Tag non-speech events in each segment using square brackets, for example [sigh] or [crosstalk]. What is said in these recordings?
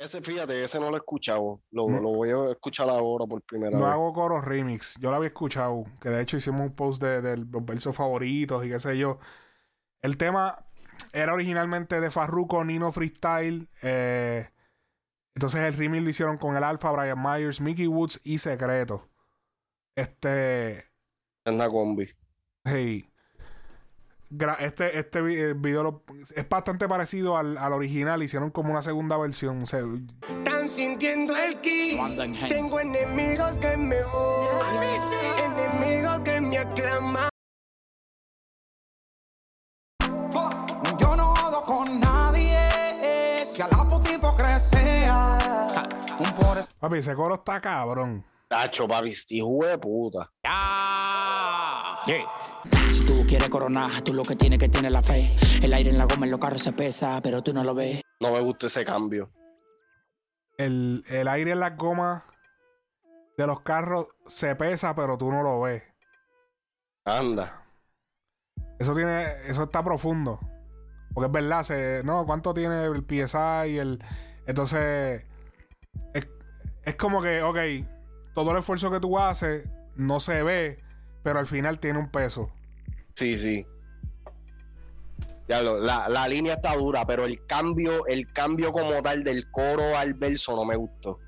Ese, fíjate, ese no lo he escuchado. Lo, lo voy a escuchar ahora por primera No vez. hago coro remix. Yo lo había escuchado. Que de hecho hicimos un post de, de los versos favoritos y qué sé yo. El tema era originalmente de Farruko, Nino Freestyle. eh, entonces el remix lo hicieron con el Alfa, Brian Myers, Mickey Woods y Secreto. Este. Es una combi. Hey. Este, este eh, video lo- es bastante parecido al, al original. Hicieron como una segunda versión. O sea, Están sintiendo el ki. Tengo enemigos que me odian. Enemigos que me aclaman. Yo no jodo con nadie. Si a la puta hipocresía. Un por eso. papi, ese coro está cabrón. Tacho, papi, este hijo de puta. Si tú quieres coronar, tú lo que tienes que tener la fe. El aire en la goma en los carros se pesa, pero tú no lo ves. No me gusta ese cambio. El, el aire en las gomas de los carros se pesa, pero tú no lo ves. Anda. Eso tiene, eso está profundo. Porque es verdad, se, no, ¿cuánto tiene el PSI y el. Entonces. Es, es como que, ok, todo el esfuerzo que tú haces no se ve, pero al final tiene un peso. Sí, sí. Ya lo- la, la línea está dura, pero el cambio, el cambio como tal del coro al verso no me gustó.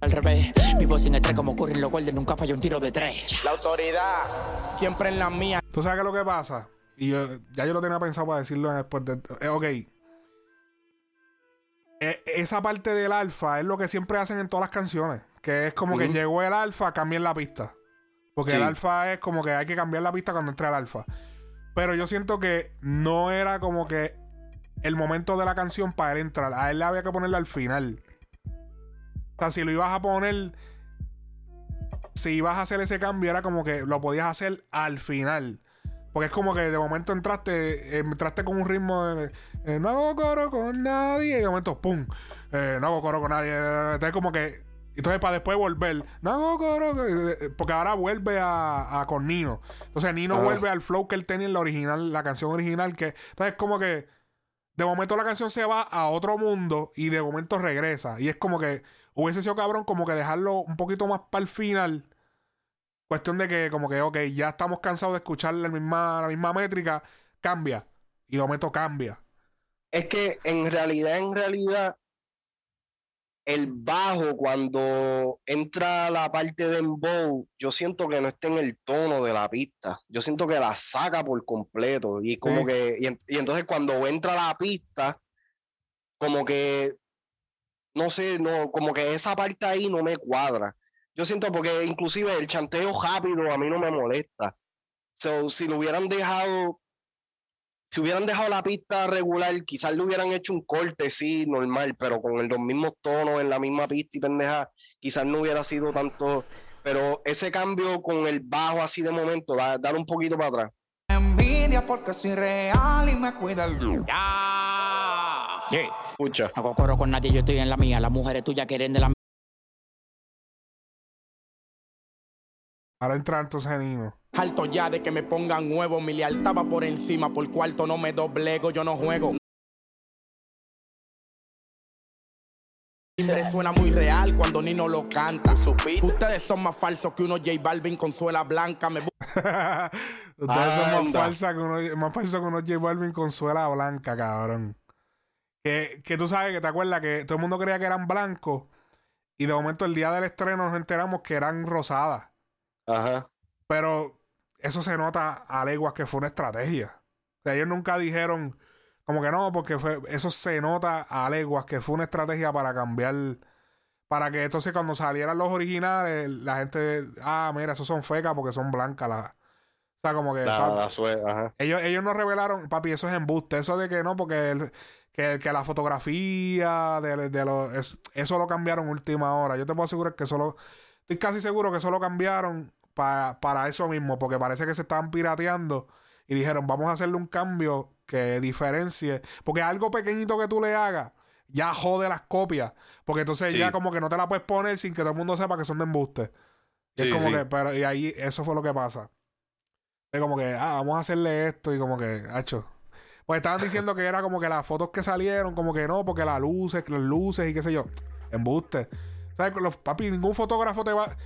Al revés, vivo sin estrés como ocurren los guardias, nunca falla un tiro de tres. La autoridad. Siempre en la mía. ¿Tú sabes qué es lo que pasa? Y yo, ya yo lo tenía pensado para decirlo después de. eh, ok. E- esa parte del alfa es lo que siempre hacen en todas las canciones. Que es como que llegó el alfa, cambien la pista. Porque Sí. el alfa es como que hay que cambiar la pista cuando entra el alfa. Pero yo siento que no era como que el momento de la canción para él entrar. A él le había que ponerlo al final. O sea, si lo ibas a poner. Si ibas a hacer ese cambio, era como que lo podías hacer al final. Porque es como que de momento entraste, eh, entraste con un ritmo de eh, no hago coro con nadie. Y de momento, ¡pum! Eh, no hago coro con nadie. Entonces, como que. Entonces, para después volver, no hago coro. con-", eh, Porque ahora vuelve a, a con Nino. Entonces, Nino Ajá. vuelve al flow que él tenía en la original, la canción original. que Entonces, como que. De momento la canción se va a otro mundo y de momento regresa. Y es como que hubiese sido cabrón como que dejarlo un poquito más para el final. Cuestión de que como que, ok, ya estamos cansados de escuchar la misma, la misma métrica. Cambia. Y de momento cambia. Es que en realidad, en realidad, el bajo cuando entra la parte de embow, yo siento que no está en el tono de la pista. Yo siento que la saca por completo. Y como Sí. que, y, y entonces cuando entra la pista, como que, no sé, no, como que esa parte ahí no me cuadra. Yo siento porque inclusive el chanteo rápido a mí no me molesta. So, si lo hubieran dejado si hubieran dejado la pista regular, quizás le hubieran hecho un corte, sí, normal, pero con el- los mismos tonos en la misma pista y pendeja, quizás no hubiera sido tanto. Pero ese cambio con el bajo así de momento, da, dar un poquito para atrás. Envidia porque soy real y me cuida el. Yeah. Escucha. No hago coro con nadie, yo estoy en la mía. Las mujeres tuyas quieren de la Ahora entra entonces Nino. Alto ya de que me pongan huevo. Mi lealtad va por encima. Por cuarto no me doblego, yo no juego. Timbre suena muy real cuando Nino lo canta. Ustedes son más falsos que uno J Balvin con suela blanca. Me [laughs] Ustedes son más Anda. falsas que uno, más falsos que unos J Balvin con suela blanca, cabrón. Que, que tú sabes que te acuerdas que todo el mundo creía que eran blancos. Y de momento el día del estreno nos enteramos que eran rosadas. Ajá. Pero eso se nota a leguas que fue una estrategia. O sea, ellos nunca dijeron como que no, porque fue, eso se nota a leguas que fue una estrategia para cambiar. Para que entonces cuando salieran los originales, la gente, ah, mira, esos son fecas porque son blancas. La, o sea, como que... La, papi, la sue- ajá. ellos, ellos nos revelaron, papi, eso es embuste. Eso de que no, porque el- que, que la fotografía de, de los, es- eso lo cambiaron última hora. Yo te puedo asegurar que solo, estoy casi seguro que eso lo cambiaron pa- para eso mismo, porque parece que se estaban pirateando y dijeron, vamos a hacerle un cambio que diferencie, porque algo pequeñito que tú le hagas ya jode las copias, porque entonces Sí. ya como que no te la puedes poner sin que todo el mundo sepa que son de embuste. Y es como sí. que, pero, y ahí eso fue lo que pasa. Es como que, ah, vamos a hacerle esto y como que, hacho. Pues estaban diciendo que era como que las fotos que salieron, como que no, porque las luces, las luces y qué sé yo. Embuste. ¿Sabes? Los, papi, ningún fotógrafo te va.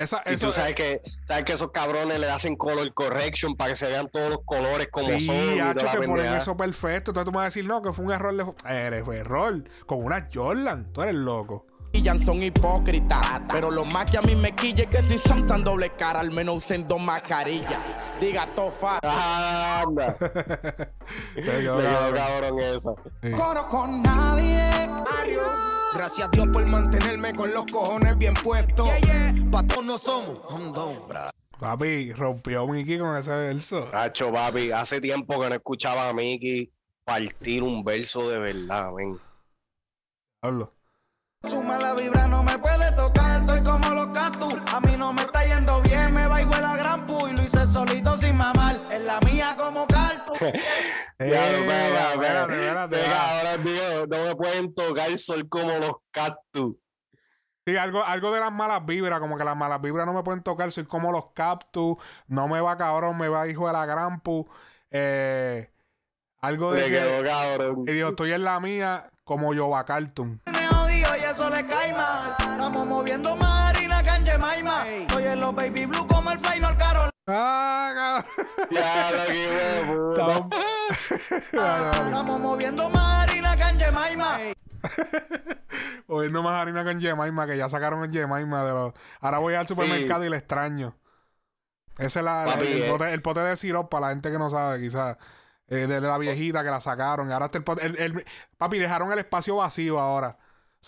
Esa, y tú sabes que, sabes que esos cabrones le hacen color correction para que se vean todos los colores como sí, son. Sí, que ponen eso perfecto. Entonces tú me vas a decir, no, que fue un error. De... Eres fue error. Con una Jordan. Tú eres loco. Son hipócritas, pero lo más que a mí me quille es que si son tan doble cara, al menos usen dos mascarillas. Diga tofa. Anda. [laughs] Me quedó cabrón eso. Coro con nadie. Gracias a Dios por mantenerme con los cojones bien puestos. Yeah, Patos no somos. Papi, rompió Mickey con ese verso. Hacho, papi, hace tiempo que no escuchaba a Mickey partir un verso de verdad, ven. Hablo. Su mala vibra no me puede tocar, estoy como los cactus. A mí no me está yendo bien, me va igual a gran pu y lo hice solito sin mamar. En la mía como cartu. [laughs] ya, espérate, espérate. Ahora, tío, no me pueden tocar, soy como los cactus. Sí, algo, algo de las malas vibras, como que las malas vibras no me pueden tocar, soy como los cactus, no me va cabrón, me va hijo de la gran pu. Eh, algo de. que, cabrón. Y digo, estoy en la mía como yo va Cartoon eso le cae mal. Estamos moviendo más harina que en Jemima. Oye, los baby blue como el final Carol. Ah, ya lo que Estamos moviendo más harina que en Jemima. Moviendo más harina que en Jemima, que ya sacaron en Jemima de los. Ahora voy al supermercado y le extraño. Ese es la, el, el, eh. pote, el, pote, de sirope para la gente que no sabe, quizás. Eh, de, la viejita que la sacaron. Y ahora está el, pote, el, Papi, dejaron el espacio vacío ahora.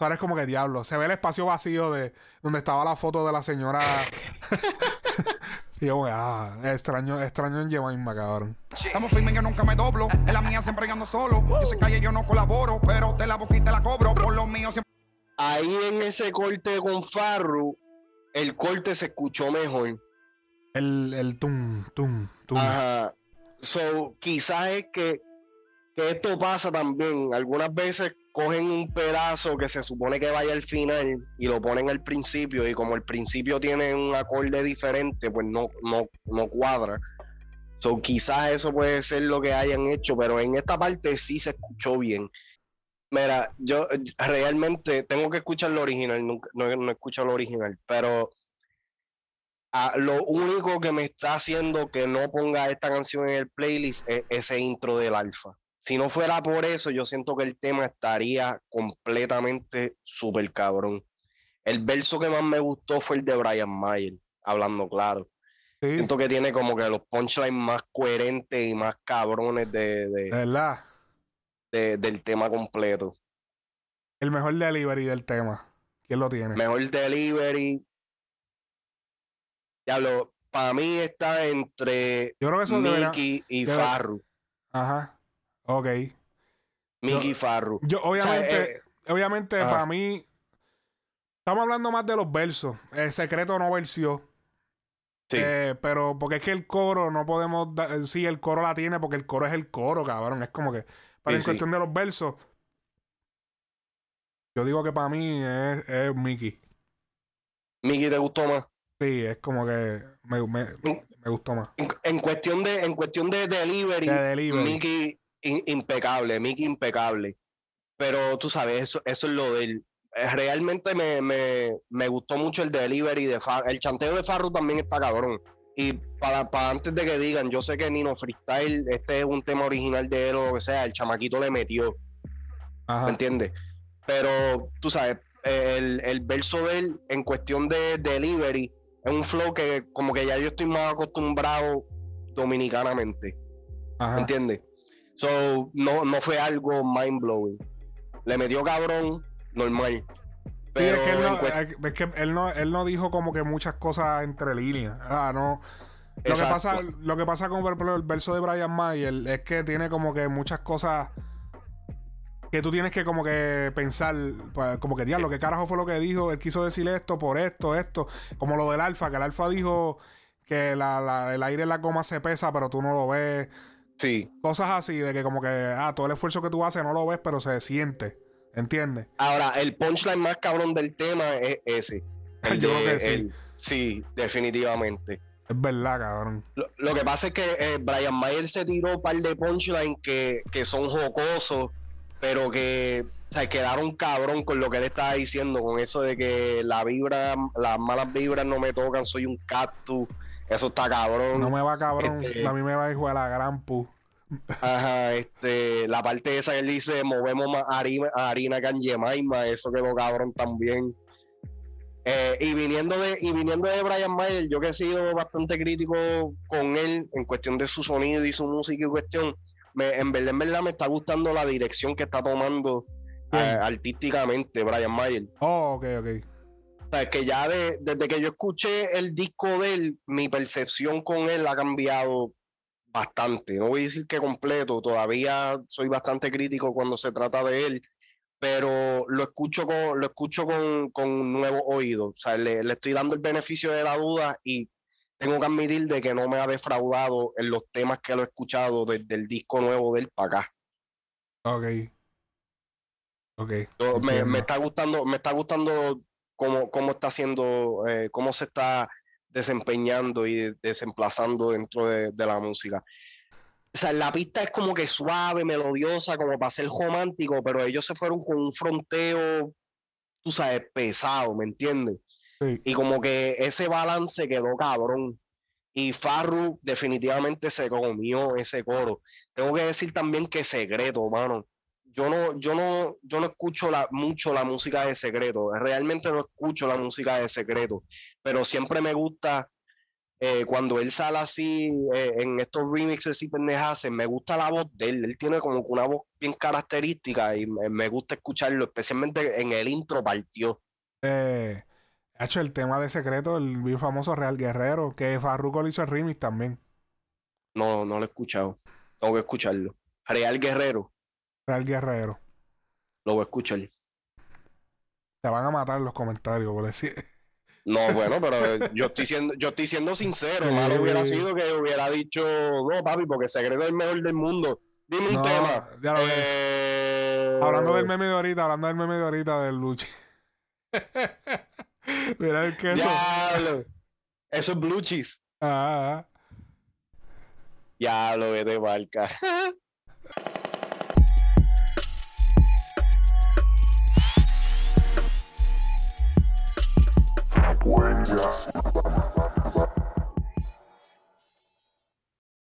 O es como que diablo. Se ve el espacio vacío de donde estaba la foto de la señora. [laughs] y yo, ah, extraño, extraño en Jemima, cabrón. Estamos firmes, yo nunca me doblo. En la mía siempre ando solo. Yo sé calle, yo no colaboro, pero te la boquita la cobro. Por lo mío siempre. Ahí en ese corte con Farru, el corte se escuchó mejor. El, el tum, tum, tum. Ajá. So, quizás es que, que esto pasa también. Algunas veces cogen un pedazo que se supone que vaya al final y lo ponen al principio y como el principio tiene un acorde diferente, pues no, no, no cuadra. So, quizás eso puede ser lo que hayan hecho, pero en esta parte sí se escuchó bien. Mira, yo realmente tengo que escuchar lo original, no, no escucho lo original, pero lo único que me está haciendo que no ponga esta canción en el playlist es ese intro del alfa si no fuera por eso, yo siento que el tema estaría completamente súper cabrón. El verso que más me gustó fue el de Brian Mayer, hablando claro. Siento que tiene como que los punchlines más coherentes y más cabrones de, de, ¿verdad? del tema completo. El mejor delivery del tema. ¿Quién lo tiene? Mejor delivery. Ya lo, para mí está entre Yo Mickey y Farru. Ajá. Ok. Mickey Farru. Yo, obviamente, eh, obviamente, para mí, estamos hablando más de los versos. El secreto no versió. Sí. Eh, pero porque es que el coro no podemos. sí, el coro la tiene porque el coro es el coro, cabrón. Es como que. Para en cuestión de los versos. Yo digo que para mí es, es Mickey. ¿Mickey te gustó más? Sí, es como que me, me, me gustó más. En, cuestión de, en cuestión de delivery, de delivery. Mickey impecable, Mickey impecable. Pero tú sabes, eso, eso es lo del. Eh, realmente me, me, me gustó mucho el delivery de Farru. El chanteo de Farru también está cabrón. Y para, para, antes de que digan, yo sé que Nino Freestyle, este es un tema original de él o lo que sea, el chamaquito le metió. ¿Me entiendes? Pero tú sabes, el, el, verso de él en cuestión de delivery es un flow que como que ya yo estoy más acostumbrado dominicanamente. ¿Me entiendes? So, no, no fue algo mind blowing. Le metió cabrón, normal. Pero es, que él no, es que él no, él no dijo como que muchas cosas entre líneas. Ah, no. Lo que, pasa, lo que pasa con el verso de Brian Mayer es que tiene como que muchas cosas que tú tienes que como que pensar, pues, como que diablo, ¿qué carajo fue lo que dijo? Él quiso decir esto por esto, esto, como lo del alfa, que el alfa dijo que la, el aire en la coma se pesa, pero tú no lo ves. Sí. Cosas así, de que como que, ah, todo el esfuerzo que tú haces no lo ves, pero se siente. ¿Entiendes? Ahora, el punchline más cabrón del tema es ese. [laughs] Yo creo que sí. sí, definitivamente. Es verdad, cabrón. Lo, que pasa es que eh, Brian Mayer se tiró un par de punchlines que, que son jocosos, pero que O sea, quedaron cabrón con lo que él estaba diciendo, con eso de que la vibra, las malas vibras no me tocan, soy un cactus. Eso está cabrón. No me va cabrón, Este- a mí me va a jugar la gran pu. Ajá, este, la parte esa que él dice, movemos más harina, harina que en Yemaima, eso quedó cabrón también. Eh, y viniendo de, y viniendo de Brian Mayer, yo que he sido bastante crítico con él en cuestión de su sonido y su música y cuestión, me, en verdad, en verdad me está gustando la dirección que está tomando eh, artísticamente Brian Mayer. Oh, ok, ok. O sea, que ya de- desde que yo escuché el disco de él, mi percepción con él ha cambiado bastante. No voy a decir que completo, todavía soy bastante crítico cuando se trata de él, pero lo escucho con, lo escucho con, con nuevos oídos. O sea, le, le estoy dando el beneficio de la duda y tengo que admitir de que no me ha defraudado en los temas que lo he escuchado desde el disco nuevo de él para acá. Ok. Ok. Me, me está gustando, me está gustando cómo, cómo está haciendo, eh, cómo se está desempeñando y de- desemplazando dentro de, de la música. O sea, la pista es como que suave, melodiosa, como para ser romántico, pero ellos se fueron con un fronteo, tú sabes, pesado, ¿me entiendes? Sí. Y como que ese balance quedó cabrón. Y Farru definitivamente se comió ese coro. Tengo que decir también que Secreto, mano. Yo no, yo no, yo no escucho la, mucho la música de Secreto. Realmente no escucho la música de Secreto. Pero siempre me gusta eh, cuando él sale así eh, en estos remixes y pendejas, me gusta la voz de él. Él tiene como que una voz bien característica y me, me gusta escucharlo, especialmente en el intro partió. Eh, ha hecho el tema de secreto, el bien famoso Real Guerrero, que Farruko le hizo el remix también. No, no lo he escuchado. Tengo que escucharlo. Real Guerrero, Real Guerrero. lo voy a escuchar. Te van a matar los comentarios por decir. No, [laughs] bueno, pero yo estoy siendo, yo estoy siendo sincero. Malo hubiera sido que hubiera dicho, no, papi, porque Secreto es el mejor del mundo. Dime un tema. ya lo ves. Eh, Hablando del meme de ahorita, hablando del meme de ahorita del Luchi. [laughs] Mira el queso. Diablo. Eso es blue cheese. Ah, ah. Diablo, vete marca. [laughs] buen viaje.